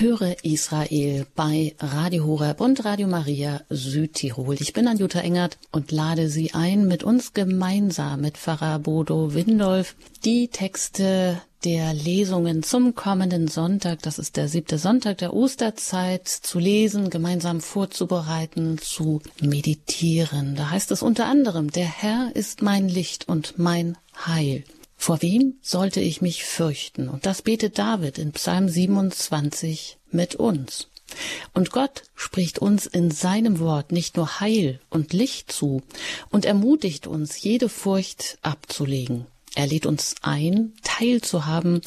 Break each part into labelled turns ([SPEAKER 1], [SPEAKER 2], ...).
[SPEAKER 1] Höre Israel bei Radio Horeb und Radio Maria Südtirol. Ich bin Anjuta Engert und lade Sie ein, mit uns gemeinsam mit Pfarrer Bodo Windolf die Texte der Lesungen zum kommenden Sonntag, das ist der siebte Sonntag der Osterzeit, zu lesen, gemeinsam vorzubereiten, zu meditieren. Da heißt es unter anderem, der Herr ist mein Licht und mein Heil. Vor wem sollte ich mich fürchten? Und das betet David in Psalm 27 mit uns. Und Gott spricht uns in seinem Wort nicht nur Heil und Licht zu und ermutigt uns, jede Furcht abzulegen. Er lädt uns ein, teilzuhaben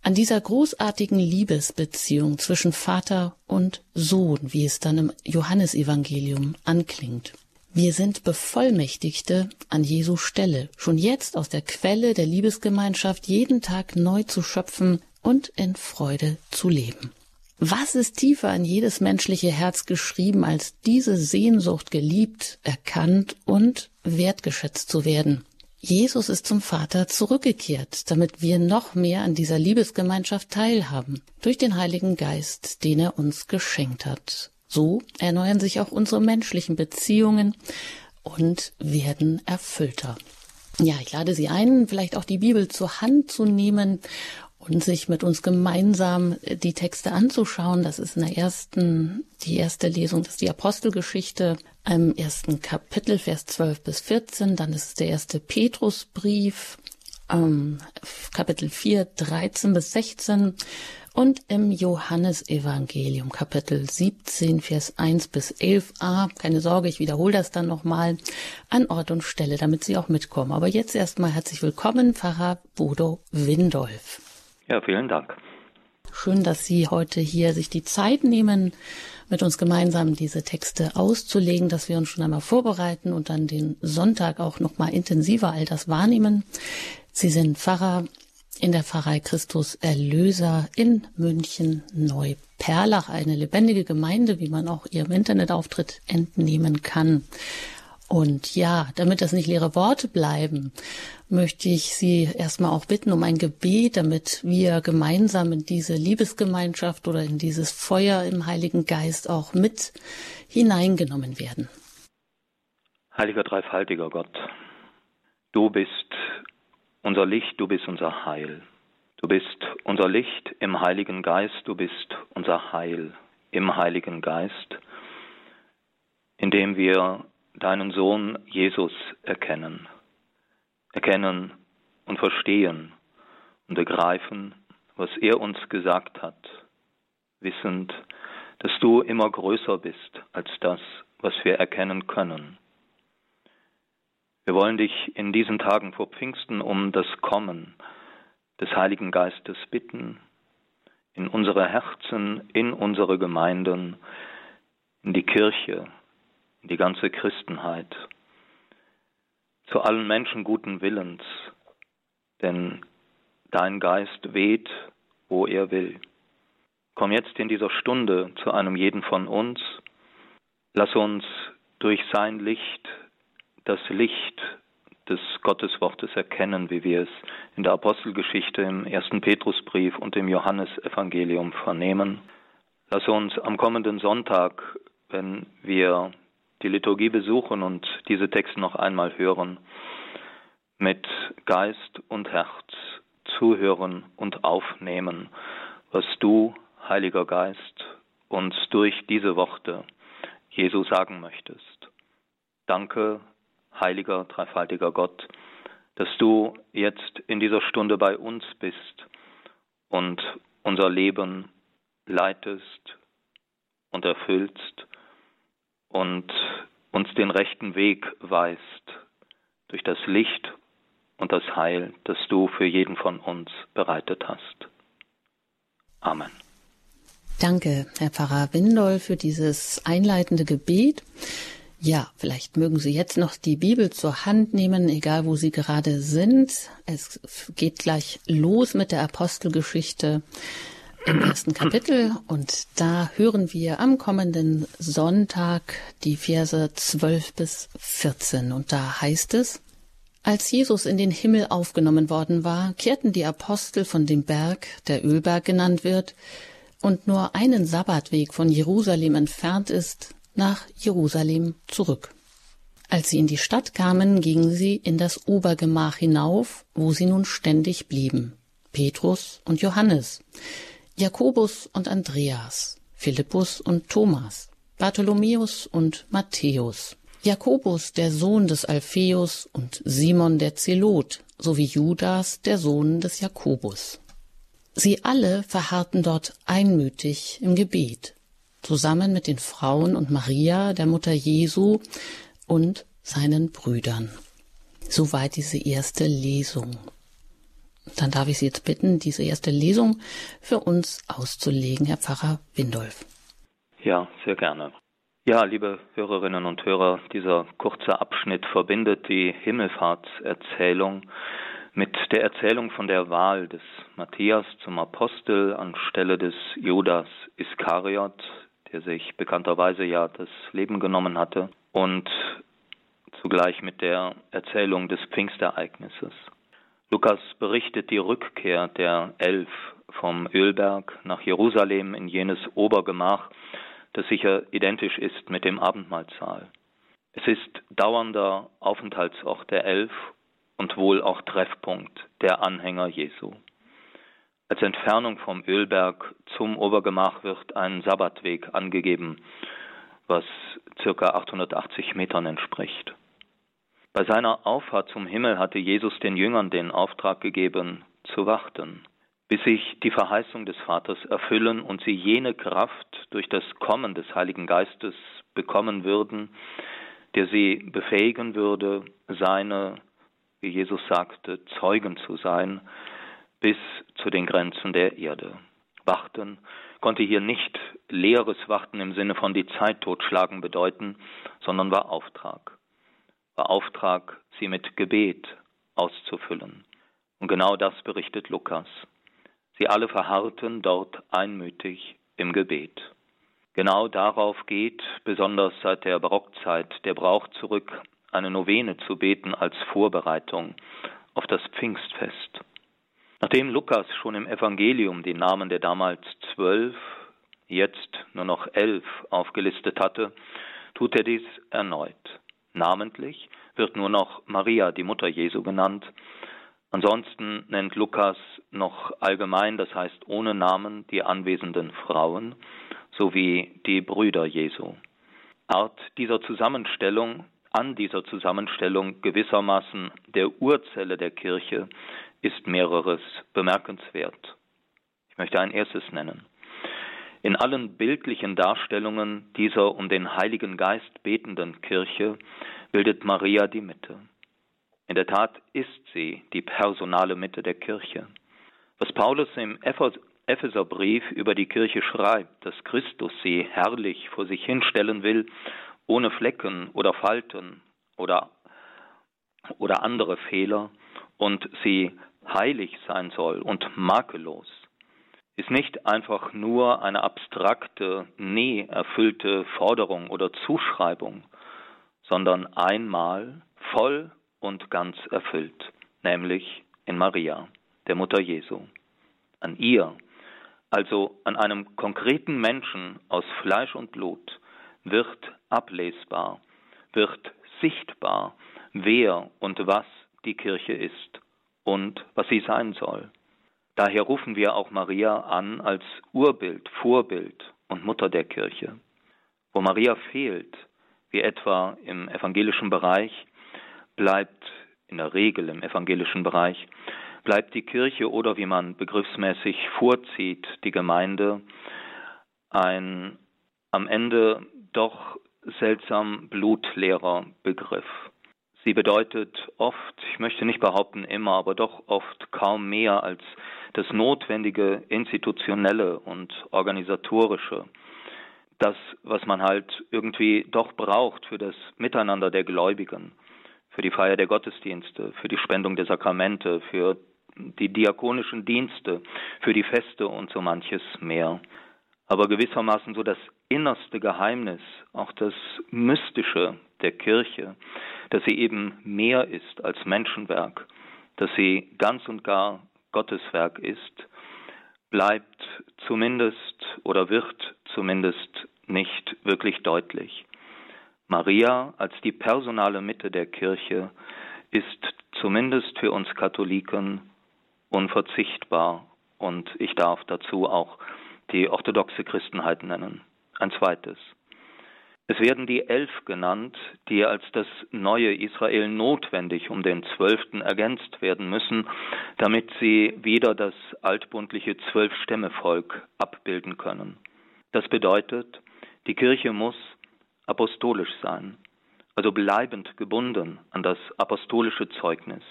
[SPEAKER 1] an dieser großartigen Liebesbeziehung zwischen Vater und Sohn, wie es dann im Johannesevangelium anklingt. Wir sind Bevollmächtigte an Jesu Stelle, schon jetzt aus der Quelle der Liebesgemeinschaft jeden Tag neu zu schöpfen und in Freude zu leben. Was ist tiefer an jedes menschliche Herz geschrieben, als diese Sehnsucht geliebt, erkannt und wertgeschätzt zu werden? Jesus ist zum Vater zurückgekehrt, damit wir noch mehr an dieser Liebesgemeinschaft teilhaben, durch den Heiligen Geist, den er uns geschenkt hat. So erneuern sich auch unsere menschlichen Beziehungen und werden erfüllter. Ja, ich lade Sie ein, vielleicht auch die Bibel zur Hand zu nehmen und sich mit uns gemeinsam die Texte anzuschauen. Das ist in der ersten, die erste Lesung, das ist die Apostelgeschichte im ersten Kapitel, Vers 12 bis 14. Dann ist es der erste Petrusbrief, ähm, Kapitel 4, 13 bis 16 und im Johannesevangelium Kapitel 17, Vers 1 bis 11a. Keine Sorge, ich wiederhole das dann nochmal an Ort und Stelle, damit Sie auch mitkommen. Aber jetzt erstmal herzlich willkommen, Pfarrer Bodo Windolf.
[SPEAKER 2] Ja, vielen Dank.
[SPEAKER 1] Schön, dass Sie heute hier sich die Zeit nehmen, mit uns gemeinsam diese Texte auszulegen, dass wir uns schon einmal vorbereiten und dann den Sonntag auch nochmal intensiver all das wahrnehmen. Sie sind Pfarrer in der Pfarrei Christus Erlöser in München Neuperlach, eine lebendige Gemeinde, wie man auch ihrem Internetauftritt entnehmen kann. Und ja, damit das nicht leere Worte bleiben, möchte ich Sie erstmal auch bitten um ein Gebet, damit wir gemeinsam in diese Liebesgemeinschaft oder in dieses Feuer im Heiligen Geist auch mit hineingenommen werden.
[SPEAKER 2] Heiliger dreifaltiger Gott, du bist unser Licht, du bist unser Heil. Du bist unser Licht im Heiligen Geist, du bist unser Heil im Heiligen Geist, indem wir deinen Sohn Jesus erkennen, erkennen und verstehen und begreifen, was er uns gesagt hat, wissend, dass du immer größer bist als das, was wir erkennen können. Wir wollen dich in diesen Tagen vor Pfingsten um das Kommen des Heiligen Geistes bitten, in unsere Herzen, in unsere Gemeinden, in die Kirche, in die ganze Christenheit, zu allen Menschen guten Willens, denn dein Geist weht, wo er will. Komm jetzt in dieser Stunde zu einem jeden von uns, lass uns durch sein Licht das Licht des Gotteswortes erkennen, wie wir es in der Apostelgeschichte im ersten Petrusbrief und im Johannesevangelium vernehmen. Lass uns am kommenden Sonntag, wenn wir die Liturgie besuchen und diese Texte noch einmal hören, mit Geist und Herz zuhören und aufnehmen, was du, Heiliger Geist, uns durch diese Worte Jesu sagen möchtest. Danke, heiliger, dreifaltiger Gott, dass du jetzt in dieser Stunde bei uns bist und unser Leben leitest und erfüllst und uns den rechten Weg weist durch das Licht und das Heil, das du für jeden von uns bereitet hast. Amen.
[SPEAKER 1] Danke, Herr Pfarrer Windol, für dieses einleitende Gebet. Ja, vielleicht mögen Sie jetzt noch die Bibel zur Hand nehmen, egal wo Sie gerade sind. Es geht gleich los mit der Apostelgeschichte im ersten Kapitel und da hören wir am kommenden Sonntag die Verse 12 bis 14 und da heißt es, als Jesus in den Himmel aufgenommen worden war, kehrten die Apostel von dem Berg, der Ölberg genannt wird, und nur einen Sabbatweg von Jerusalem entfernt ist, nach Jerusalem zurück. Als sie in die Stadt kamen, gingen sie in das Obergemach hinauf, wo sie nun ständig blieben. Petrus und Johannes, Jakobus und Andreas, Philippus und Thomas, Bartholomäus und Matthäus, Jakobus, der Sohn des Alpheus und Simon der Zelot, sowie Judas, der Sohn des Jakobus. Sie alle verharrten dort einmütig im Gebet, zusammen mit den Frauen und Maria, der Mutter Jesu, und seinen Brüdern. Soweit diese erste Lesung. Dann darf ich Sie jetzt bitten, diese erste Lesung für uns auszulegen, Herr Pfarrer Windolf.
[SPEAKER 2] Ja, sehr gerne. Ja, liebe Hörerinnen und Hörer, dieser kurze Abschnitt verbindet die Himmelfahrtserzählung mit der Erzählung von der Wahl des Matthias zum Apostel anstelle des Judas Iskariot, der sich bekannterweise ja das Leben genommen hatte, und zugleich mit der Erzählung des Pfingstereignisses. Lukas berichtet die Rückkehr der Elf vom Ölberg nach Jerusalem in jenes Obergemach, das sicher identisch ist mit dem Abendmahlsaal. Es ist dauernder Aufenthaltsort der Elf und wohl auch Treffpunkt der Anhänger Jesu. Als Entfernung vom Ölberg zum Obergemach wird ein Sabbatweg angegeben, was circa 880 Metern entspricht. Bei seiner Auffahrt zum Himmel hatte Jesus den Jüngern den Auftrag gegeben, zu warten, bis sich die Verheißung des Vaters erfüllen und sie jene Kraft durch das Kommen des Heiligen Geistes bekommen würden, der sie befähigen würde, seine, wie Jesus sagte, Zeugen zu sein, bis zu den Grenzen der Erde. Warten konnte hier nicht leeres Warten im Sinne von die Zeit totschlagen bedeuten, sondern war Auftrag war Auftrag, sie mit Gebet auszufüllen. Und genau das berichtet Lukas. Sie alle verharrten dort einmütig im Gebet. Genau darauf geht, besonders seit der Barockzeit, der Brauch zurück, eine Novene zu beten als Vorbereitung auf das Pfingstfest. Nachdem Lukas schon im Evangelium die Namen der damals zwölf, jetzt nur noch elf aufgelistet hatte, tut er dies erneut. Namentlich wird nur noch Maria, die Mutter Jesu, genannt. Ansonsten nennt Lukas noch allgemein, das heißt ohne Namen, die anwesenden Frauen sowie die Brüder Jesu. Art dieser Zusammenstellung, an dieser Zusammenstellung gewissermaßen der Urzelle der Kirche ist mehreres bemerkenswert. Ich möchte ein erstes nennen. In allen bildlichen Darstellungen dieser um den Heiligen Geist betenden Kirche bildet Maria die Mitte. In der Tat ist sie die personale Mitte der Kirche. Was Paulus im Epheserbrief über die Kirche schreibt, dass Christus sie herrlich vor sich hinstellen will, ohne Flecken oder Falten oder, oder andere Fehler und sie heilig sein soll und makellos ist nicht einfach nur eine abstrakte, nie erfüllte Forderung oder Zuschreibung, sondern einmal voll und ganz erfüllt, nämlich in Maria, der Mutter Jesu. An ihr, also an einem konkreten Menschen aus Fleisch und Blut, wird ablesbar, wird sichtbar, wer und was die Kirche ist und was sie sein soll. Daher rufen wir auch Maria an als Urbild, Vorbild und Mutter der Kirche. Wo Maria fehlt, wie etwa im evangelischen Bereich, bleibt in der Regel im evangelischen Bereich, bleibt die Kirche oder wie man begriffsmäßig vorzieht, die Gemeinde, ein am Ende doch seltsam blutleerer Begriff. Sie bedeutet oft, ich möchte nicht behaupten immer, aber doch oft kaum mehr als das notwendige institutionelle und organisatorische, das, was man halt irgendwie doch braucht für das Miteinander der Gläubigen, für die Feier der Gottesdienste, für die Spendung der Sakramente, für die diakonischen Dienste, für die Feste und so manches mehr. Aber gewissermaßen so das innerste Geheimnis, auch das Mystische der Kirche, dass sie eben mehr ist als Menschenwerk, dass sie ganz und gar Gottes Werk ist, bleibt zumindest oder wird zumindest nicht wirklich deutlich. Maria als die personale Mitte der Kirche ist zumindest für uns Katholiken unverzichtbar und ich darf dazu auch die orthodoxe Christenheit nennen. Ein zweites. Es werden die Elf genannt, die als das neue Israel notwendig um den Zwölften ergänzt werden müssen, damit sie wieder das altbundliche Zwölfstämmevolk abbilden können. Das bedeutet, die Kirche muss apostolisch sein, also bleibend gebunden an das apostolische Zeugnis,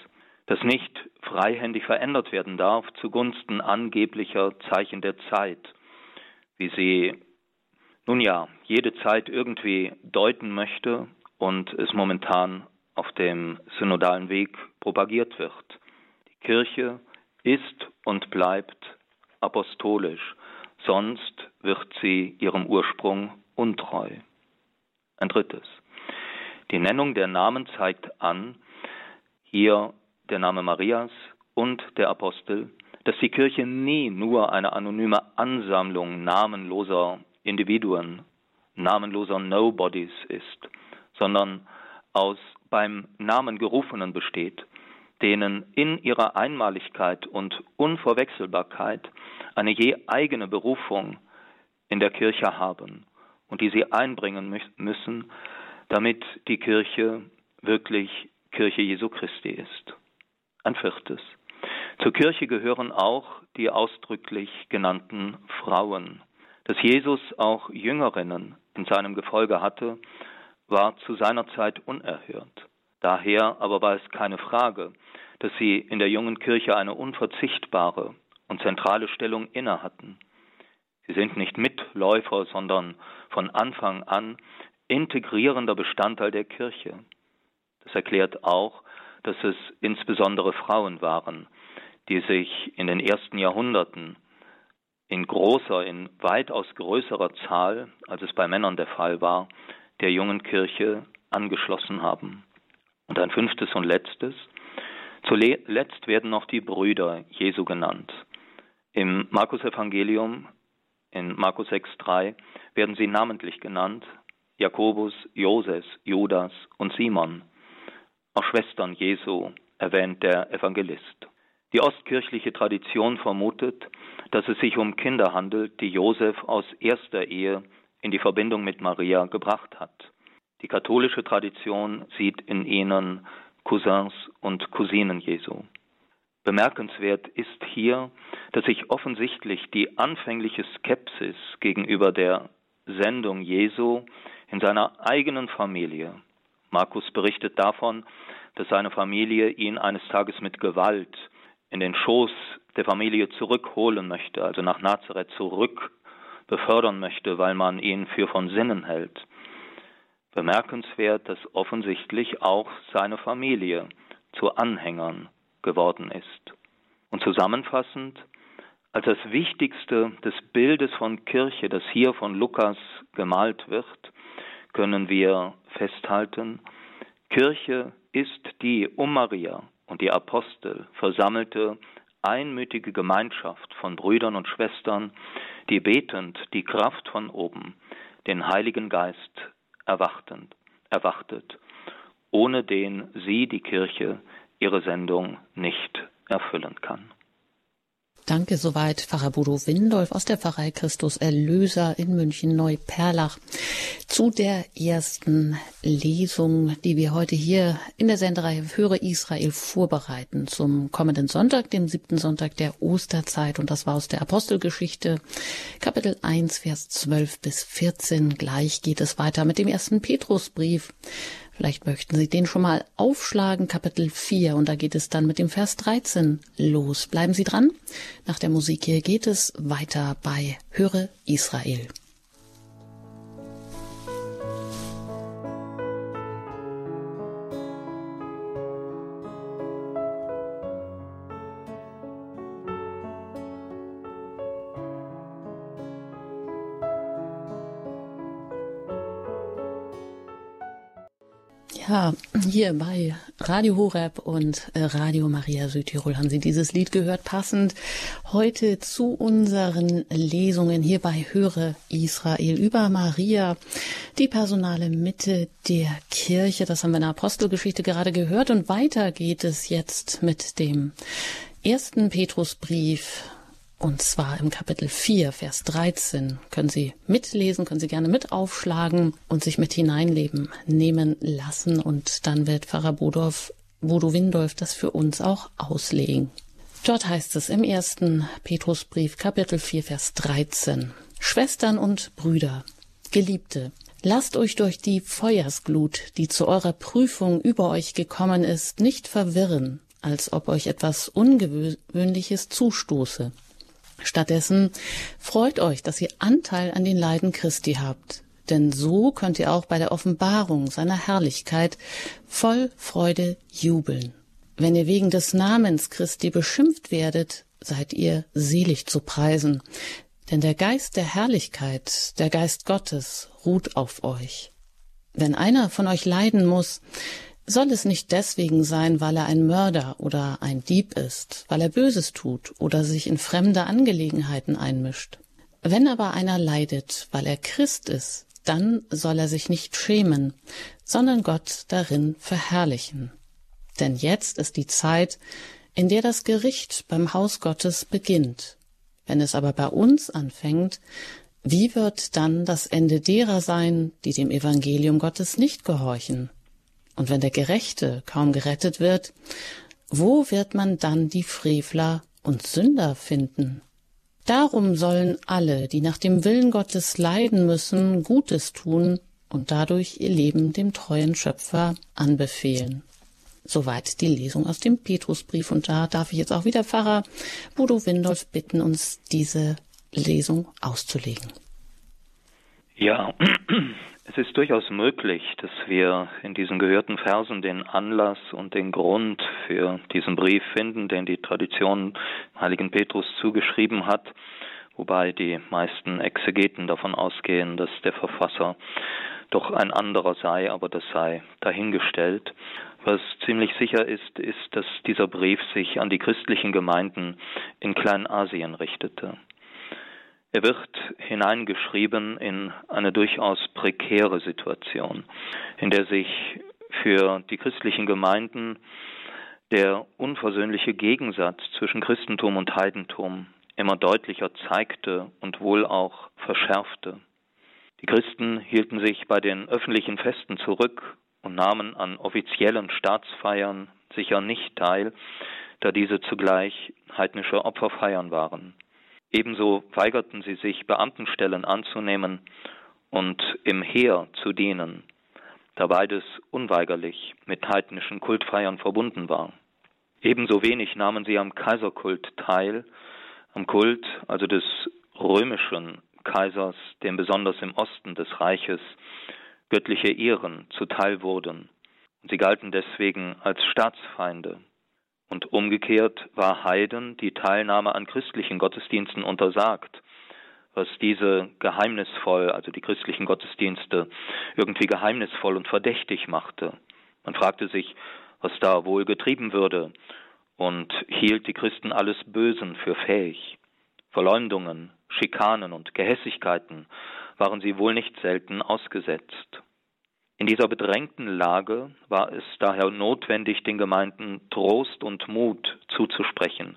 [SPEAKER 2] das nicht freihändig verändert werden darf zugunsten angeblicher Zeichen der Zeit, wie sie nun ja, jede Zeit irgendwie deuten möchte und es momentan auf dem synodalen Weg propagiert wird. Die Kirche ist und bleibt apostolisch, sonst wird sie ihrem Ursprung untreu. Ein drittes. Die Nennung der Namen zeigt an, hier der Name Marias und der Apostel, dass die Kirche nie nur eine anonyme Ansammlung namenloser Individuen, namenloser Nobodies ist, sondern aus beim Namen Gerufenen besteht, denen in ihrer Einmaligkeit und Unverwechselbarkeit eine je eigene Berufung in der Kirche haben und die sie einbringen müssen, damit die Kirche wirklich Kirche Jesu Christi ist. Ein viertes. Zur Kirche gehören auch die ausdrücklich genannten Frauen, dass Jesus auch Jüngerinnen in seinem Gefolge hatte, war zu seiner Zeit unerhört. Daher aber war es keine Frage, dass sie in der jungen Kirche eine unverzichtbare und zentrale Stellung inne hatten. Sie sind nicht Mitläufer, sondern von Anfang an integrierender Bestandteil der Kirche. Das erklärt auch, dass es insbesondere Frauen waren, die sich in den ersten Jahrhunderten in großer, in weitaus größerer Zahl, als es bei Männern der Fall war, der jungen Kirche angeschlossen haben. Und ein fünftes und letztes. Zuletzt werden noch die Brüder Jesu genannt. Im Markus-Evangelium, in Markus 6,3, werden sie namentlich genannt: Jakobus, Joses, Judas und Simon. Auch Schwestern Jesu erwähnt der Evangelist. Die ostkirchliche Tradition vermutet, dass es sich um Kinder handelt, die Josef aus erster Ehe in die Verbindung mit Maria gebracht hat. Die katholische Tradition sieht in ihnen Cousins und Cousinen Jesu. Bemerkenswert ist hier, dass sich offensichtlich die anfängliche Skepsis gegenüber der Sendung Jesu in seiner eigenen Familie, Markus berichtet davon, dass seine Familie ihn eines Tages mit Gewalt in den Schoß der Familie zurückholen möchte, also nach Nazareth zurück befördern möchte, weil man ihn für von Sinnen hält. Bemerkenswert, dass offensichtlich auch seine Familie zu Anhängern geworden ist. Und zusammenfassend, als das Wichtigste des Bildes von Kirche, das hier von Lukas gemalt wird, können wir festhalten, Kirche ist die um Maria und die Apostel versammelte einmütige Gemeinschaft von Brüdern und Schwestern, die betend die Kraft von oben, den Heiligen Geist erwartend, erwartet, ohne den sie, die Kirche, ihre Sendung nicht erfüllen kann.
[SPEAKER 1] Danke soweit Pfarrer Bodo Windolf aus der Pfarrei Christus Erlöser in München Neuperlach zu der ersten Lesung, die wir heute hier in der Sendereihe Höre Israel vorbereiten zum kommenden Sonntag, dem siebten Sonntag der Osterzeit und das war aus der Apostelgeschichte Kapitel 1 Vers 12 bis 14. Gleich geht es weiter mit dem ersten Petrusbrief. Vielleicht möchten Sie den schon mal aufschlagen, Kapitel 4, und da geht es dann mit dem Vers 13 los. Bleiben Sie dran. Nach der Musik hier geht es weiter bei Höre Israel. Ja, hier bei Radio Horeb und äh, Radio Maria Südtirol haben Sie dieses Lied gehört, passend heute zu unseren Lesungen hier bei Höre Israel über Maria, die personale Mitte der Kirche. Das haben wir in der Apostelgeschichte gerade gehört und weiter geht es jetzt mit dem ersten Petrusbrief und zwar im Kapitel 4, Vers 13. Können Sie mitlesen, können Sie gerne mit aufschlagen und sich mit hineinleben nehmen lassen. Und dann wird Pfarrer Bodorf, Bodo Windolf das für uns auch auslegen. Dort heißt es im ersten Petrusbrief, Kapitel 4, Vers 13. Schwestern und Brüder, Geliebte, lasst euch durch die Feuersglut, die zu eurer Prüfung über euch gekommen ist, nicht verwirren, als ob euch etwas Ungewöhnliches zustoße. Stattdessen freut euch, dass ihr Anteil an den Leiden Christi habt, denn so könnt ihr auch bei der Offenbarung seiner Herrlichkeit voll Freude jubeln. Wenn ihr wegen des Namens Christi beschimpft werdet, seid ihr selig zu preisen, denn der Geist der Herrlichkeit, der Geist Gottes ruht auf euch. Wenn einer von euch leiden muss, soll es nicht deswegen sein, weil er ein Mörder oder ein Dieb ist, weil er Böses tut oder sich in fremde Angelegenheiten einmischt. Wenn aber einer leidet, weil er Christ ist, dann soll er sich nicht schämen, sondern Gott darin verherrlichen. Denn jetzt ist die Zeit, in der das Gericht beim Haus Gottes beginnt. Wenn es aber bei uns anfängt, wie wird dann das Ende derer sein, die dem Evangelium Gottes nicht gehorchen? Und wenn der Gerechte kaum gerettet wird, wo wird man dann die Frevler und Sünder finden? Darum sollen alle, die nach dem Willen Gottes leiden müssen, Gutes tun und dadurch ihr Leben dem treuen Schöpfer anbefehlen. Soweit die Lesung aus dem Petrusbrief und da darf ich jetzt auch wieder Pfarrer Bodo Windolf bitten, uns diese Lesung auszulegen.
[SPEAKER 2] Ja, es ist durchaus möglich, dass wir in diesen gehörten Versen den Anlass und den Grund für diesen Brief finden, den die Tradition heiligen Petrus zugeschrieben hat, wobei die meisten Exegeten davon ausgehen, dass der Verfasser doch ein anderer sei, aber das sei dahingestellt. Was ziemlich sicher ist, ist, dass dieser Brief sich an die christlichen Gemeinden in Kleinasien richtete. Er wird hineingeschrieben in eine durchaus prekäre Situation, in der sich für die christlichen Gemeinden der unversöhnliche Gegensatz zwischen Christentum und Heidentum immer deutlicher zeigte und wohl auch verschärfte. Die Christen hielten sich bei den öffentlichen Festen zurück und nahmen an offiziellen Staatsfeiern sicher nicht teil, da diese zugleich heidnische Opferfeiern waren. Ebenso weigerten sie sich, Beamtenstellen anzunehmen und im Heer zu dienen, da beides unweigerlich mit heidnischen Kultfeiern verbunden war. Ebenso wenig nahmen sie am Kaiserkult teil, am Kult also des römischen Kaisers, dem besonders im Osten des Reiches göttliche Ehren zuteil wurden. Sie galten deswegen als Staatsfeinde. Und umgekehrt war Heiden die Teilnahme an christlichen Gottesdiensten untersagt, was diese geheimnisvoll, also die christlichen Gottesdienste, irgendwie geheimnisvoll und verdächtig machte. Man fragte sich, was da wohl getrieben würde, und hielt die Christen alles Bösen für fähig. Verleumdungen, Schikanen und Gehässigkeiten waren sie wohl nicht selten ausgesetzt. In dieser bedrängten Lage war es daher notwendig, den Gemeinden Trost und Mut zuzusprechen,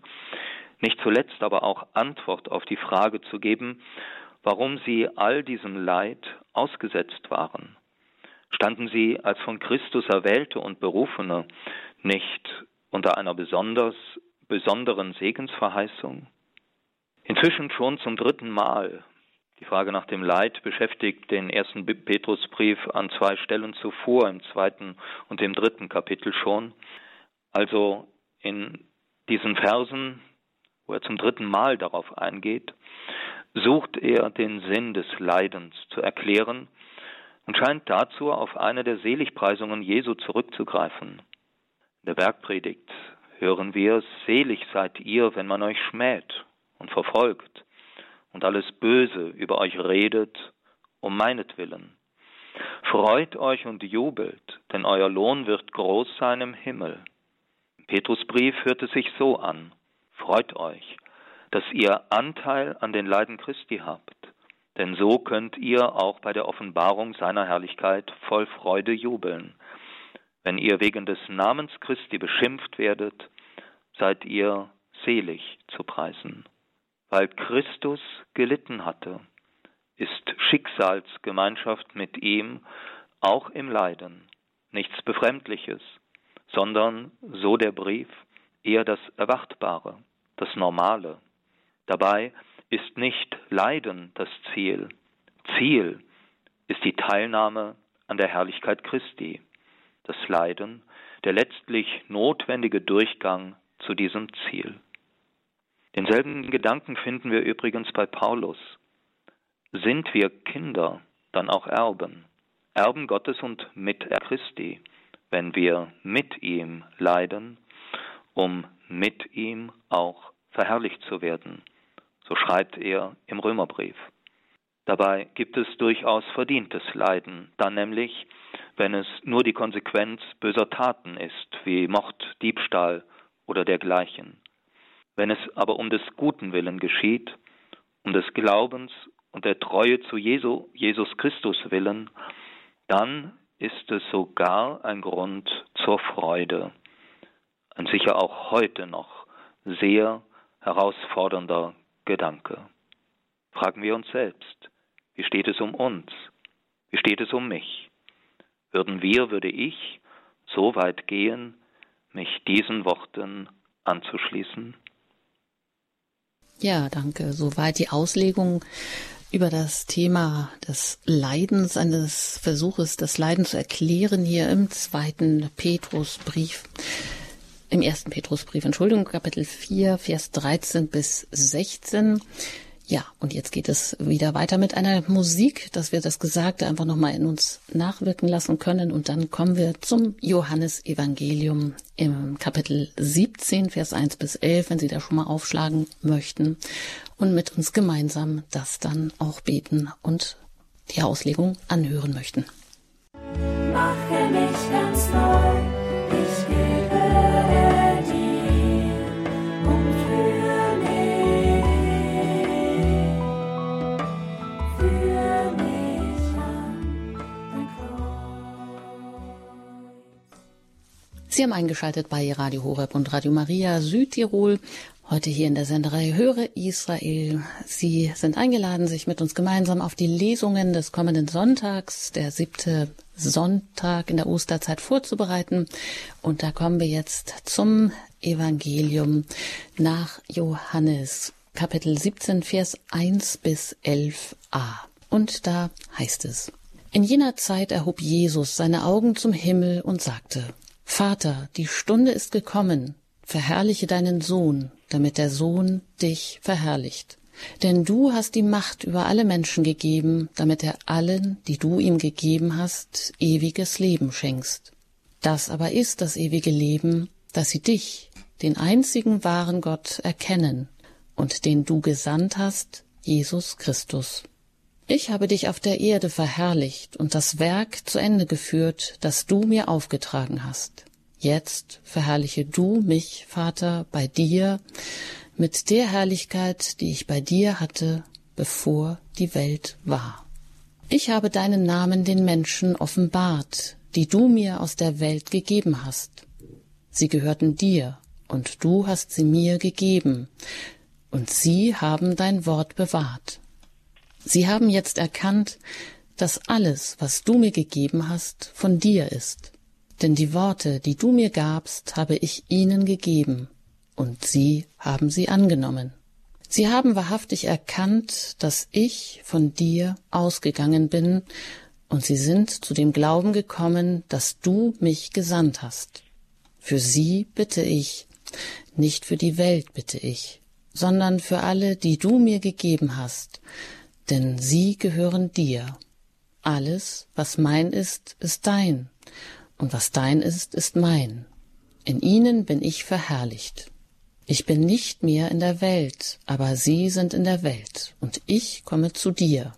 [SPEAKER 2] nicht zuletzt aber auch Antwort auf die Frage zu geben, warum sie all diesem Leid ausgesetzt waren. Standen sie als von Christus Erwählte und Berufene nicht unter einer besonders besonderen Segensverheißung? Inzwischen schon zum dritten Mal die Frage nach dem Leid beschäftigt den ersten Petrusbrief an zwei Stellen zuvor, im zweiten und im dritten Kapitel schon. Also in diesen Versen, wo er zum dritten Mal darauf eingeht, sucht er den Sinn des Leidens zu erklären und scheint dazu auf eine der Seligpreisungen Jesu zurückzugreifen. In der Bergpredigt hören wir, selig seid ihr, wenn man euch schmäht und verfolgt und alles Böse über euch redet, um meinetwillen. Freut euch und jubelt, denn euer Lohn wird groß sein im Himmel. Petrusbrief hörte sich so an. Freut euch, dass ihr Anteil an den Leiden Christi habt, denn so könnt ihr auch bei der Offenbarung seiner Herrlichkeit voll Freude jubeln. Wenn ihr wegen des Namens Christi beschimpft werdet, seid ihr selig zu preisen. Weil Christus gelitten hatte, ist Schicksalsgemeinschaft mit ihm auch im Leiden nichts Befremdliches, sondern, so der Brief, eher das Erwartbare, das Normale. Dabei ist nicht Leiden das Ziel. Ziel ist die Teilnahme an der Herrlichkeit Christi. Das Leiden, der letztlich notwendige Durchgang zu diesem Ziel. Denselben Gedanken finden wir übrigens bei Paulus. Sind wir Kinder, dann auch Erben, Erben Gottes und Miter Christi, wenn wir mit ihm leiden, um mit ihm auch verherrlicht zu werden. So schreibt er im Römerbrief. Dabei gibt es durchaus verdientes Leiden, dann nämlich, wenn es nur die Konsequenz böser Taten ist, wie Mord, Diebstahl oder dergleichen. Wenn es aber um des guten Willen geschieht, um des Glaubens und der Treue zu Jesu, Jesus Christus willen, dann ist es sogar ein Grund zur Freude. Ein sicher auch heute noch sehr herausfordernder Gedanke. Fragen wir uns selbst, wie steht es um uns? Wie steht es um mich? Würden wir, würde ich so weit gehen, mich diesen Worten anzuschließen?
[SPEAKER 1] Ja, danke. Soweit die Auslegung über das Thema des Leidens, eines Versuches, das Leiden zu erklären, hier im zweiten Petrusbrief, im ersten Petrusbrief, Entschuldigung, Kapitel 4, Vers 13 bis 16. Ja, und jetzt geht es wieder weiter mit einer Musik, dass wir das Gesagte einfach nochmal in uns nachwirken lassen können. Und dann kommen wir zum Johannesevangelium im Kapitel 17, Vers 1 bis 11, wenn Sie da schon mal aufschlagen möchten. Und mit uns gemeinsam das dann auch beten und die Auslegung anhören möchten.
[SPEAKER 3] Mache mich
[SPEAKER 1] Sie haben eingeschaltet bei Radio Horeb und Radio Maria Südtirol. Heute hier in der Senderei Höre Israel. Sie sind eingeladen, sich mit uns gemeinsam auf die Lesungen des kommenden Sonntags, der siebte Sonntag in der Osterzeit vorzubereiten. Und da kommen wir jetzt zum Evangelium nach Johannes, Kapitel 17, Vers 1 bis 11a. Und da heißt es, in jener Zeit erhob Jesus seine Augen zum Himmel und sagte, Vater, die Stunde ist gekommen, verherrliche deinen Sohn, damit der Sohn dich verherrlicht. Denn du hast die Macht über alle Menschen gegeben, damit er allen, die du ihm gegeben hast, ewiges Leben schenkst. Das aber ist das ewige Leben, dass sie dich, den einzigen wahren Gott, erkennen und den du gesandt hast, Jesus Christus. Ich habe dich auf der Erde verherrlicht und das Werk zu Ende geführt, das du mir aufgetragen hast. Jetzt verherrliche du mich, Vater, bei dir mit der Herrlichkeit, die ich bei dir hatte, bevor die Welt war. Ich habe deinen Namen den Menschen offenbart, die du mir aus der Welt gegeben hast. Sie gehörten dir, und du hast sie mir gegeben, und sie haben dein Wort bewahrt. Sie haben jetzt erkannt, dass alles, was du mir gegeben hast, von dir ist. Denn die Worte, die du mir gabst, habe ich ihnen gegeben, und sie haben sie angenommen. Sie haben wahrhaftig erkannt, dass ich von dir ausgegangen bin, und sie sind zu dem Glauben gekommen, dass du mich gesandt hast. Für sie bitte ich, nicht für die Welt bitte ich, sondern für alle, die du mir gegeben hast, denn sie gehören dir. Alles, was mein ist, ist dein, und was dein ist, ist mein. In ihnen bin ich verherrlicht. Ich bin nicht mehr in der Welt, aber sie sind in der Welt, und ich komme zu dir.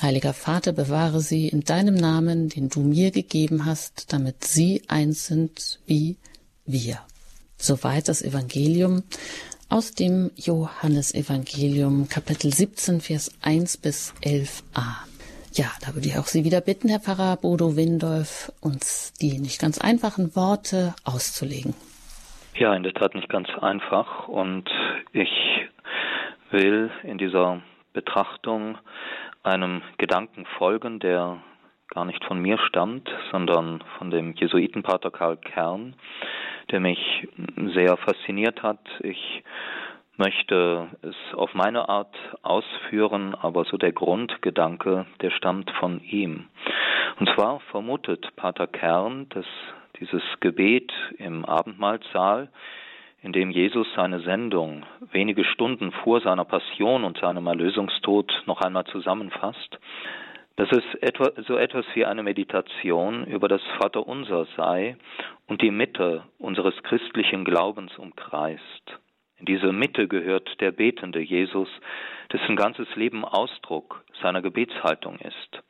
[SPEAKER 1] Heiliger Vater, bewahre sie in deinem Namen, den du mir gegeben hast, damit sie eins sind wie wir. Soweit das Evangelium aus dem Johannesevangelium Kapitel 17 Vers 1 bis 11a. Ja, da würde ich auch Sie wieder bitten, Herr Pfarrer Bodo Windolf, uns die nicht ganz einfachen Worte auszulegen.
[SPEAKER 2] Ja, in der Tat nicht ganz einfach und ich will in dieser Betrachtung einem Gedanken folgen, der gar nicht von mir stammt, sondern von dem Jesuitenpater Karl Kern, der mich sehr fasziniert hat. Ich möchte es auf meine Art ausführen, aber so der Grundgedanke, der stammt von ihm. Und zwar vermutet Pater Kern, dass dieses Gebet im Abendmahlsaal, in dem Jesus seine Sendung wenige Stunden vor seiner Passion und seinem Erlösungstod noch einmal zusammenfasst, dass es etwa, so etwas wie eine Meditation über das Vaterunser sei und die Mitte unseres christlichen Glaubens umkreist. In diese Mitte gehört der betende Jesus, dessen ganzes Leben Ausdruck seiner Gebetshaltung ist.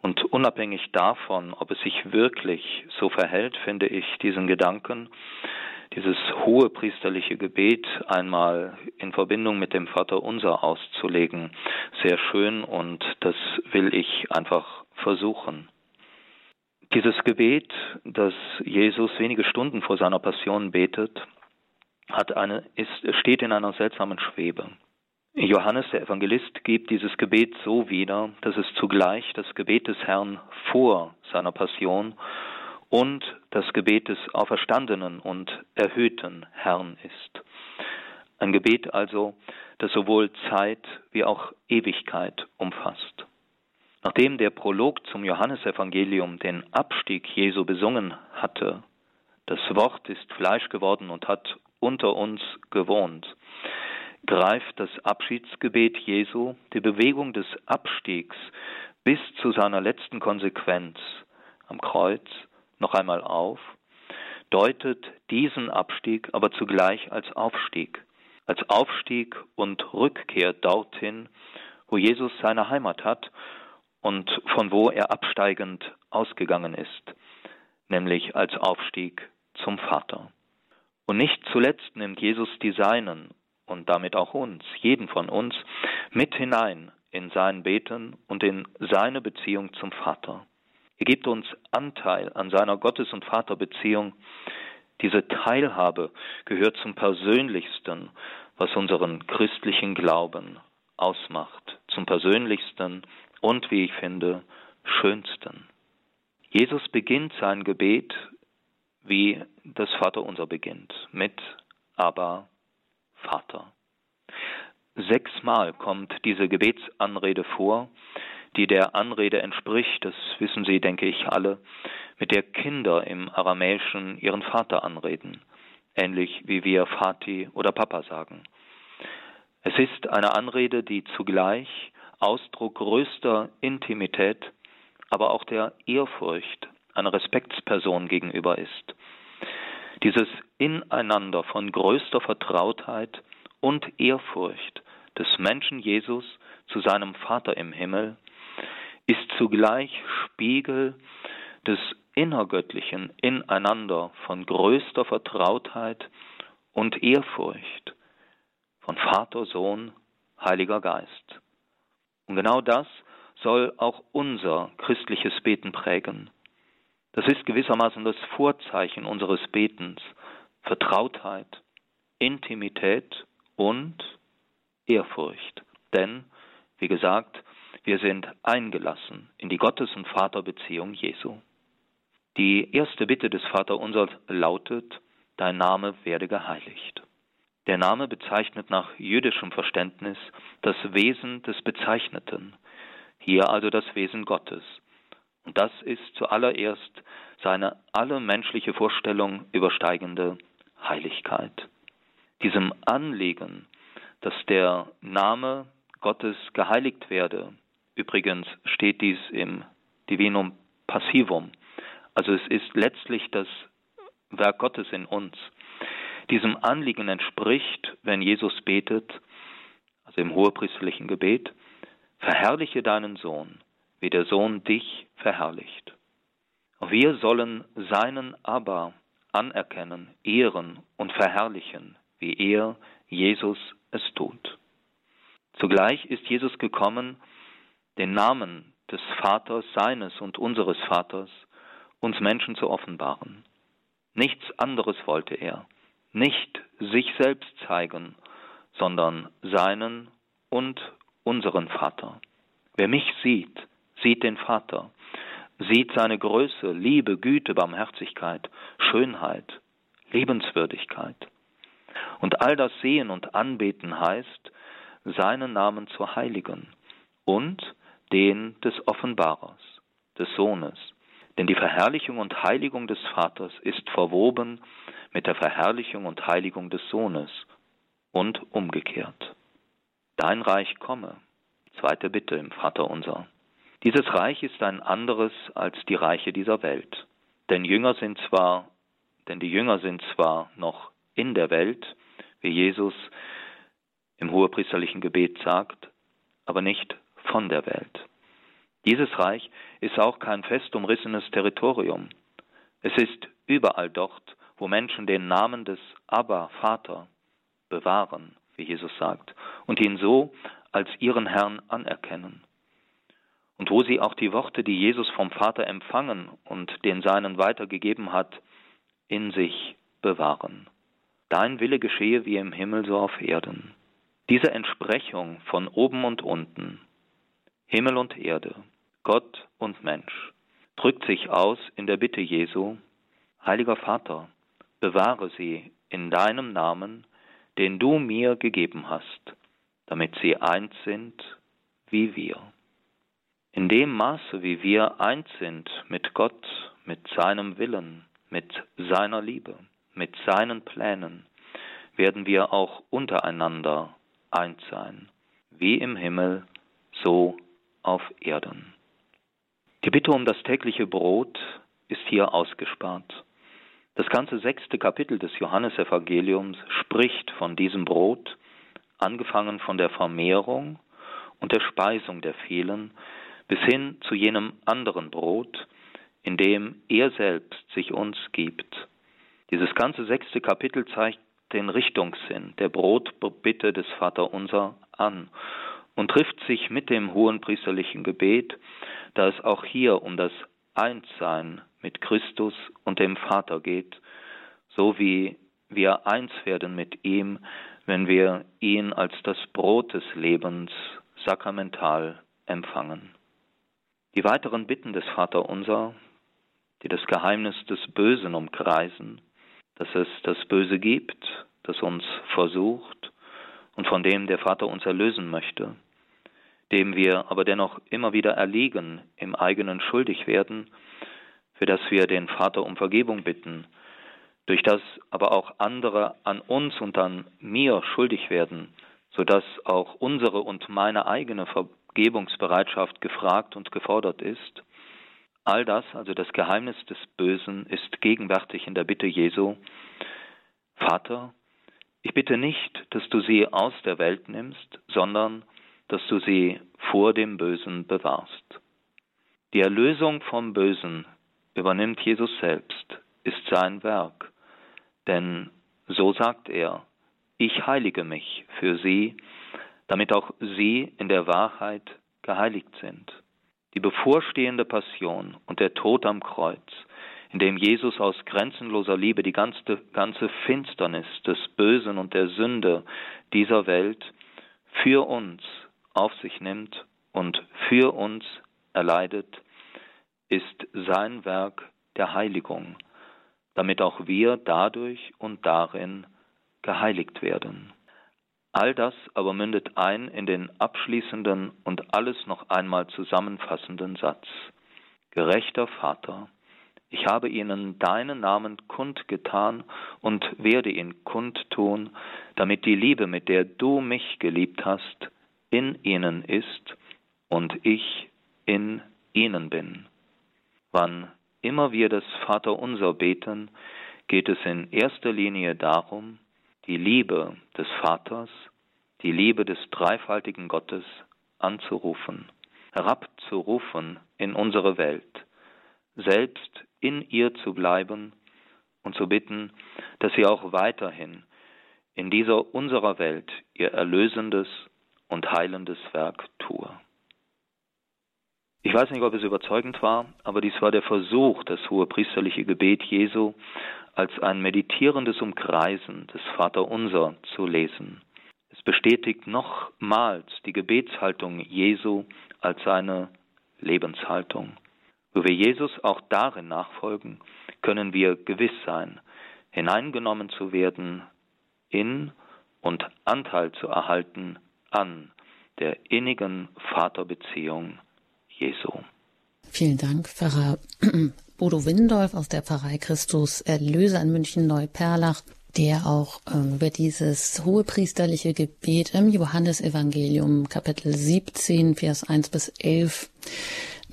[SPEAKER 2] Und unabhängig davon, ob es sich wirklich so verhält, finde ich diesen Gedanken, dieses hohe priesterliche Gebet einmal in Verbindung mit dem Vater Unser auszulegen, sehr schön und das will ich einfach versuchen. Dieses Gebet, das Jesus wenige Stunden vor seiner Passion betet, hat eine, ist, steht in einer seltsamen Schwebe. Johannes, der Evangelist, gibt dieses Gebet so wieder, dass es zugleich das Gebet des Herrn vor seiner Passion und das Gebet des auferstandenen und erhöhten Herrn ist. Ein Gebet also, das sowohl Zeit wie auch Ewigkeit umfasst. Nachdem der Prolog zum Johannesevangelium den Abstieg Jesu besungen hatte, das Wort ist Fleisch geworden und hat unter uns gewohnt, greift das Abschiedsgebet Jesu die Bewegung des Abstiegs bis zu seiner letzten Konsequenz am Kreuz noch einmal auf, deutet diesen Abstieg aber zugleich als Aufstieg, als Aufstieg und Rückkehr dorthin, wo Jesus seine Heimat hat und von wo er absteigend ausgegangen ist, nämlich als Aufstieg zum Vater. Und nicht zuletzt nimmt Jesus die Seinen und damit auch uns, jeden von uns, mit hinein in sein Beten und in seine Beziehung zum Vater. Er gibt uns Anteil an seiner Gottes- und Vaterbeziehung. Diese Teilhabe gehört zum Persönlichsten, was unseren christlichen Glauben ausmacht, zum Persönlichsten und, wie ich finde, Schönsten. Jesus beginnt sein Gebet wie das Vaterunser beginnt, mit aber Vater. Sechsmal kommt diese Gebetsanrede vor, die der Anrede entspricht, das wissen Sie, denke ich, alle, mit der Kinder im Aramäischen ihren Vater anreden, ähnlich wie wir Vati oder Papa sagen. Es ist eine Anrede, die zugleich Ausdruck größter Intimität, aber auch der Ehrfurcht einer Respektsperson gegenüber ist. Dieses Ineinander von größter Vertrautheit und Ehrfurcht des Menschen Jesus zu seinem Vater im Himmel ist zugleich Spiegel des innergöttlichen Ineinander von größter Vertrautheit und Ehrfurcht von Vater, Sohn, Heiliger Geist. Und genau das soll auch unser christliches Beten prägen. Das ist gewissermaßen das Vorzeichen unseres Betens. Vertrautheit, Intimität und Ehrfurcht. Denn, wie gesagt, wir sind eingelassen in die Gottes- und Vaterbeziehung Jesu. Die erste Bitte des Vaterunsers lautet, Dein Name werde geheiligt. Der Name bezeichnet nach jüdischem Verständnis das Wesen des Bezeichneten, hier also das Wesen Gottes. Und das ist zuallererst seine alle menschliche Vorstellung übersteigende Heiligkeit. Diesem Anliegen, dass der Name Gottes geheiligt werde, übrigens steht dies im Divinum Passivum, also es ist letztlich das Werk Gottes in uns. Diesem Anliegen entspricht, wenn Jesus betet, also im hohepriesterlichen Gebet, verherrliche deinen Sohn, wie der Sohn dich verherrlicht. Wir sollen seinen Aber anerkennen, ehren und verherrlichen, wie er, Jesus, es tut. Zugleich ist Jesus gekommen, den Namen des Vaters, seines und unseres Vaters, uns Menschen zu offenbaren. Nichts anderes wollte er, nicht sich selbst zeigen, sondern seinen und unseren Vater. Wer mich sieht, sieht den Vater, sieht seine Größe, Liebe, Güte, Barmherzigkeit, Schönheit, Liebenswürdigkeit. Und all das Sehen und Anbeten heißt, seinen Namen zu heiligen und den des Offenbarers, des Sohnes. Denn die Verherrlichung und Heiligung des Vaters ist verwoben mit der Verherrlichung und Heiligung des Sohnes und umgekehrt. Dein Reich komme. Zweite Bitte im Vater unser. Dieses Reich ist ein anderes als die Reiche dieser Welt. Denn Jünger sind zwar, denn die Jünger sind zwar noch in der Welt, wie Jesus im hohepriesterlichen Gebet sagt, aber nicht von der Welt. Dieses Reich ist auch kein fest umrissenes Territorium. Es ist überall dort, wo Menschen den Namen des Abba, Vater, bewahren, wie Jesus sagt, und ihn so als ihren Herrn anerkennen. Und wo sie auch die Worte, die Jesus vom Vater empfangen und den Seinen weitergegeben hat, in sich bewahren. Dein Wille geschehe wie im Himmel so auf Erden. Diese Entsprechung von oben und unten, Himmel und Erde, Gott und Mensch, drückt sich aus in der Bitte Jesu, Heiliger Vater, bewahre sie in deinem Namen, den du mir gegeben hast, damit sie eins sind wie wir. In dem Maße, wie wir eins sind mit Gott, mit seinem Willen, mit seiner Liebe, mit seinen Plänen, werden wir auch untereinander eins sein, wie im Himmel, so auf Erden. Die Bitte um das tägliche Brot ist hier ausgespart. Das ganze sechste Kapitel des Johannesevangeliums spricht von diesem Brot, angefangen von der Vermehrung und der Speisung der vielen, bis hin zu jenem anderen Brot, in dem er selbst sich uns gibt. Dieses ganze sechste Kapitel zeigt den Richtungssinn der Brotbitte des Vaterunser an und trifft sich mit dem hohenpriesterlichen Gebet, da es auch hier um das Einssein mit Christus und dem Vater geht, so wie wir eins werden mit ihm, wenn wir ihn als das Brot des Lebens sakramental empfangen. Die weiteren Bitten des Vaterunser, die das Geheimnis des Bösen umkreisen, dass es das Böse gibt, das uns versucht und von dem der Vater uns erlösen möchte, dem wir aber dennoch immer wieder erliegen, im eigenen schuldig werden, für das wir den Vater um Vergebung bitten, durch das aber auch andere an uns und an mir schuldig werden, so dass auch unsere und meine eigene Vergebungsbereitschaft gefragt und gefordert ist. All das, also das Geheimnis des Bösen, ist gegenwärtig in der Bitte Jesu. Vater, ich bitte nicht, dass du sie aus der Welt nimmst, sondern dass du sie vor dem Bösen bewahrst. Die Erlösung vom Bösen übernimmt Jesus selbst, ist sein Werk. Denn so sagt er, ich heilige mich für sie, damit auch sie in der Wahrheit geheiligt sind. Die bevorstehende Passion und der Tod am Kreuz, in dem Jesus aus grenzenloser Liebe die ganze, ganze Finsternis des Bösen und der Sünde dieser Welt für uns auf sich nimmt und für uns erleidet, ist sein Werk der Heiligung, damit auch wir dadurch und darin geheiligt werden. All das aber mündet ein in den abschließenden und alles noch einmal zusammenfassenden Satz. Gerechter Vater, ich habe ihnen deinen Namen kundgetan und werde ihn kundtun, damit die Liebe, mit der du mich geliebt hast, in ihnen ist und ich in ihnen bin. Wann immer wir das Vaterunser beten, geht es in erster Linie darum, die Liebe des Vaters, die Liebe des dreifaltigen Gottes anzurufen, herabzurufen in unsere Welt, selbst in ihr zu bleiben und zu bitten, dass sie auch weiterhin in dieser unserer Welt ihr erlösendes und heilendes Werk tue. Ich weiß nicht, ob es überzeugend war, aber dies war der Versuch, das hohe priesterliche Gebet Jesu als ein meditierendes Umkreisen des Vaterunser zu lesen. Es bestätigt nochmals die Gebetshaltung Jesu als seine Lebenshaltung. Wo wir Jesus auch darin nachfolgen, können wir gewiss sein, hineingenommen zu werden in und Anteil zu erhalten an der innigen Vaterbeziehung Jesu.
[SPEAKER 1] Vielen Dank, Pfarrer Bodo Windolf aus der Pfarrei Christus Erlöser in München Neuperlach, der auch ähm, über dieses hohepriesterliche Gebet im Johannesevangelium Kapitel 17, Vers 1 bis 11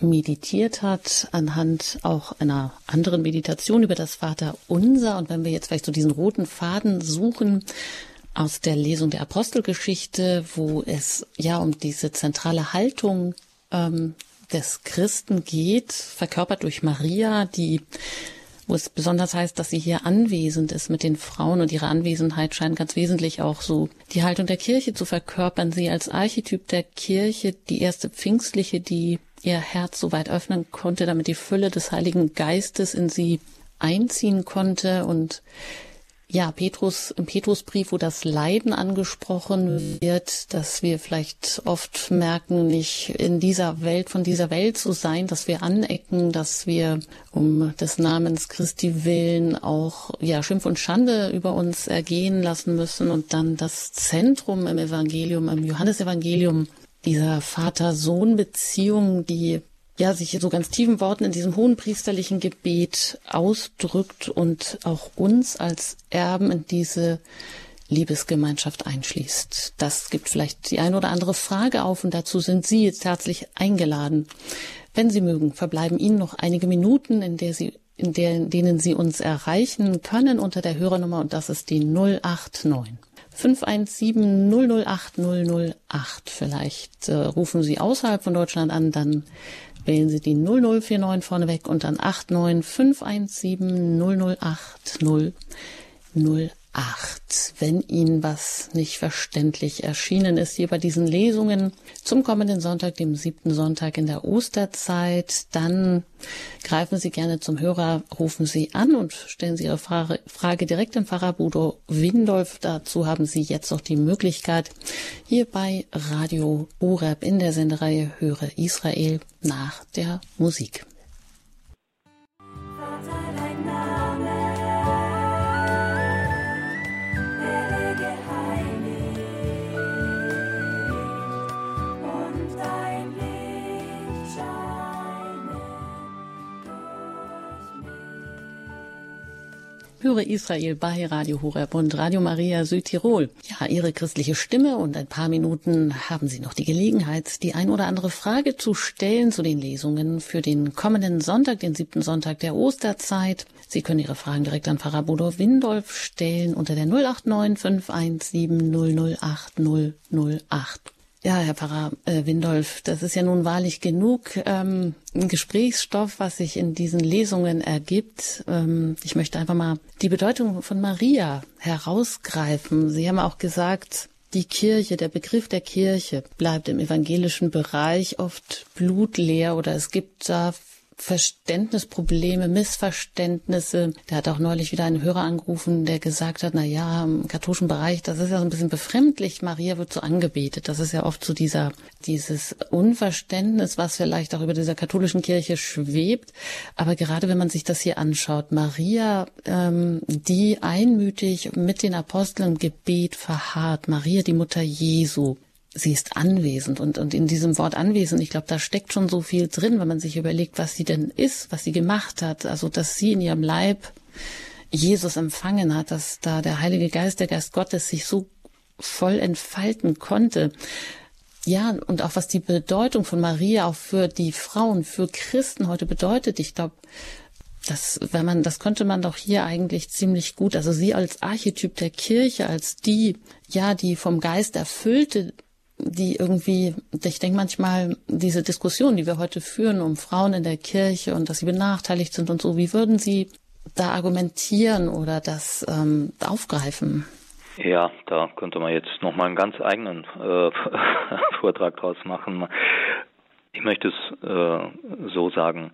[SPEAKER 1] meditiert hat, anhand auch einer anderen Meditation über das Vater Unser. Und wenn wir jetzt vielleicht so diesen roten Faden suchen, aus der Lesung der Apostelgeschichte, wo es ja um diese zentrale Haltung ähm, des Christen geht, verkörpert durch Maria, die wo es besonders heißt, dass sie hier anwesend ist mit den Frauen und ihre Anwesenheit scheint ganz wesentlich auch so die Haltung der Kirche zu verkörpern. Sie als Archetyp der Kirche, die erste Pfingstliche, die ihr Herz so weit öffnen konnte, damit die Fülle des Heiligen Geistes in sie einziehen konnte und ja, Petrus, im Petrusbrief, wo das Leiden angesprochen wird, dass wir vielleicht oft merken, nicht in dieser Welt, von dieser Welt zu sein, dass wir anecken, dass wir um des Namens Christi willen auch, ja, Schimpf und Schande über uns ergehen lassen müssen und dann das Zentrum im Evangelium, im Johannesevangelium dieser Vater-Sohn-Beziehung, die ja, sich so ganz tiefen Worten in diesem hohen priesterlichen Gebet ausdrückt und auch uns als Erben in diese Liebesgemeinschaft einschließt. Das gibt vielleicht die eine oder andere Frage auf und dazu sind Sie jetzt herzlich eingeladen. Wenn Sie mögen, verbleiben Ihnen noch einige Minuten, in der Sie in, der, in denen Sie uns erreichen können unter der Hörernummer und das ist die 089 517 008 008. Vielleicht äh, rufen Sie außerhalb von Deutschland an, dann wählen Sie die 0049 vorneweg und dann 89517 008 008. Wenn Ihnen was nicht verständlich erschienen ist hier bei diesen Lesungen zum kommenden Sonntag, dem siebten Sonntag in der Osterzeit, dann greifen Sie gerne zum Hörer, rufen Sie an und stellen Sie Ihre Frage, Frage direkt im Pfarrer Budo Windolf. Dazu haben Sie jetzt noch die Möglichkeit, hier bei Radio Ureb in der Sendereihe Höre Israel nach der Musik. Höre Israel bei Radio Horeb und Radio Maria Südtirol. Ja, Ihre christliche Stimme und ein paar Minuten haben Sie noch die Gelegenheit, die ein oder andere Frage zu stellen zu den Lesungen für den kommenden Sonntag, den siebten Sonntag der Osterzeit. Sie können Ihre Fragen direkt an Pfarrer Bodo Windolf stellen unter der 089 517 008 008. Ja, Herr Pfarrer äh, Windolf, das ist ja nun wahrlich genug ähm, Gesprächsstoff, was sich in diesen Lesungen ergibt. Ähm, ich möchte einfach mal die Bedeutung von Maria herausgreifen. Sie haben auch gesagt, die Kirche, der Begriff der Kirche bleibt im evangelischen Bereich oft blutleer oder es gibt da Verständnisprobleme, Missverständnisse. Der hat auch neulich wieder einen Hörer angerufen, der gesagt hat, na ja, im katholischen Bereich, das ist ja so ein bisschen befremdlich. Maria wird so angebetet. Das ist ja oft so dieser, dieses Unverständnis, was vielleicht auch über dieser katholischen Kirche schwebt. Aber gerade wenn man sich das hier anschaut, Maria, ähm, die einmütig mit den Aposteln im Gebet verharrt, Maria, die Mutter Jesu, sie ist anwesend und, und in diesem Wort anwesend, ich glaube, da steckt schon so viel drin, wenn man sich überlegt, was sie denn ist, was sie gemacht hat, also dass sie in ihrem Leib Jesus empfangen hat, dass da der Heilige Geist, der Geist Gottes sich so voll entfalten konnte. Ja, und auch was die Bedeutung von Maria auch für die Frauen, für Christen heute bedeutet, ich glaube, das, wenn man, das könnte man doch hier eigentlich ziemlich gut, also sie als Archetyp der Kirche, als die, ja, die vom Geist erfüllte die irgendwie, ich denke manchmal, diese Diskussion, die wir heute führen um Frauen in der Kirche und dass sie benachteiligt sind und so, wie würden Sie da argumentieren oder das ähm, aufgreifen?
[SPEAKER 2] Ja, da könnte man jetzt nochmal einen ganz eigenen äh, Vortrag draus machen. Ich möchte es äh, so sagen,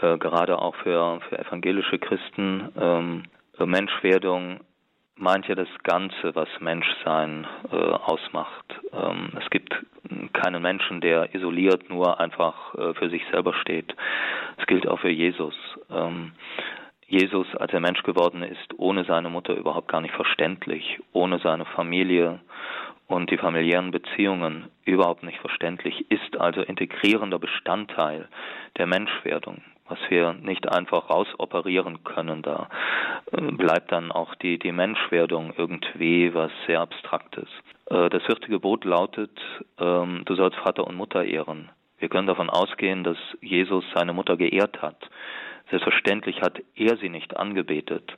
[SPEAKER 2] äh, gerade auch für, für evangelische Christen, ähm, Menschwerdung meint ja das Ganze, was Menschsein äh, ausmacht. Ähm, es gibt keinen Menschen, der isoliert nur einfach äh, für sich selber steht. Es gilt auch für Jesus. Ähm, Jesus, als er Mensch geworden ist, ohne seine Mutter überhaupt gar nicht verständlich, ohne seine Familie und die familiären Beziehungen überhaupt nicht verständlich, ist also integrierender Bestandteil der Menschwerdung was wir nicht einfach rausoperieren können. Da äh, bleibt dann auch die, die Menschwerdung irgendwie was sehr Abstraktes. Äh, das vierte Gebot lautet, ähm, du sollst Vater und Mutter ehren. Wir können davon ausgehen, dass Jesus seine Mutter geehrt hat. Selbstverständlich hat er sie nicht angebetet.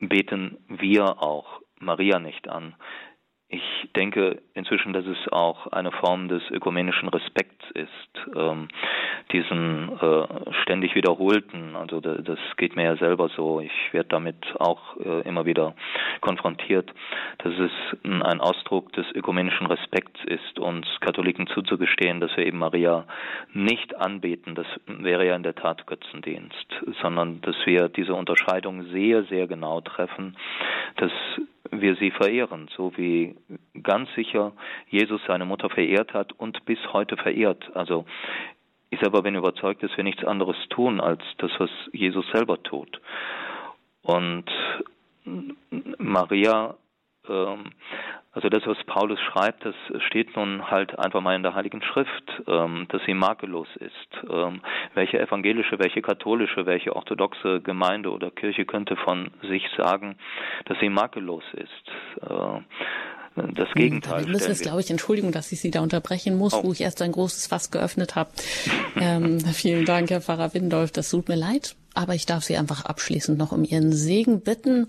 [SPEAKER 2] Beten wir auch Maria nicht an. Ich denke inzwischen, dass es auch eine Form des ökumenischen Respekts ist, ähm, diesen äh, ständig wiederholten, also das geht mir ja selber so, ich werde damit auch äh, immer wieder konfrontiert, dass es ein Ausdruck des ökumenischen Respekts ist, uns Katholiken zuzugestehen, dass wir eben Maria nicht anbeten, das wäre ja in der Tat Götzendienst, sondern dass wir diese Unterscheidung sehr, sehr genau treffen, dass wir sie verehren, so wie ganz sicher Jesus seine Mutter verehrt hat und bis heute verehrt. Also ich selber bin überzeugt, dass wir nichts anderes tun als das, was Jesus selber tut. Und Maria also das, was Paulus schreibt, das steht nun halt einfach mal in der Heiligen Schrift, ähm, dass sie makellos ist. Ähm, welche evangelische, welche katholische, welche orthodoxe Gemeinde oder Kirche könnte von sich sagen, dass sie makellos ist? Äh, das hm, Gegenteil.
[SPEAKER 1] Wir müssen es, glaube ich, Entschuldigung, dass ich Sie da unterbrechen muss, oh. wo ich erst ein großes Fass geöffnet habe. ähm, vielen Dank, Herr Pfarrer Windolf. Das tut mir leid. Aber ich darf Sie einfach abschließend noch um Ihren Segen bitten.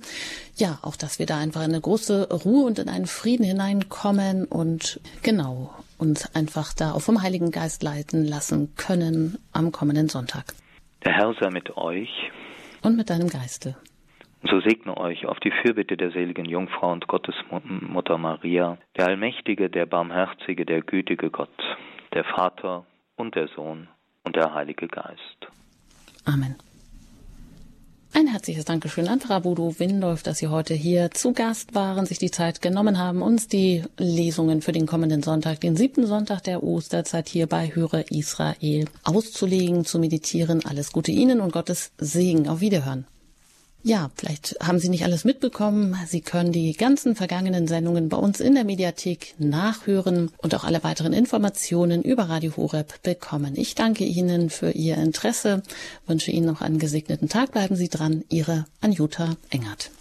[SPEAKER 1] Ja, auch, dass wir da einfach in eine große Ruhe und in einen Frieden hineinkommen und genau uns einfach da auch vom Heiligen Geist leiten lassen können am kommenden Sonntag.
[SPEAKER 2] Der Herr sei mit euch.
[SPEAKER 1] Und mit deinem Geiste.
[SPEAKER 2] So segne euch auf die Fürbitte der seligen Jungfrau und Gottesmutter Maria, der allmächtige, der barmherzige, der gütige Gott, der Vater und der Sohn und der Heilige Geist.
[SPEAKER 1] Amen. Ein herzliches Dankeschön an Frau Bodo Windolf, dass Sie heute hier zu Gast waren, sich die Zeit genommen haben, uns die Lesungen für den kommenden Sonntag, den siebten Sonntag der Osterzeit hier bei Höre Israel auszulegen, zu meditieren. Alles Gute Ihnen und Gottes Segen. Auf Wiederhören. Ja, vielleicht haben Sie nicht alles mitbekommen. Sie können die ganzen vergangenen Sendungen bei uns in der Mediathek nachhören und auch alle weiteren Informationen über Radio Horeb bekommen. Ich danke Ihnen für Ihr Interesse, wünsche Ihnen noch einen gesegneten Tag. Bleiben Sie dran. Ihre Anjuta Engert.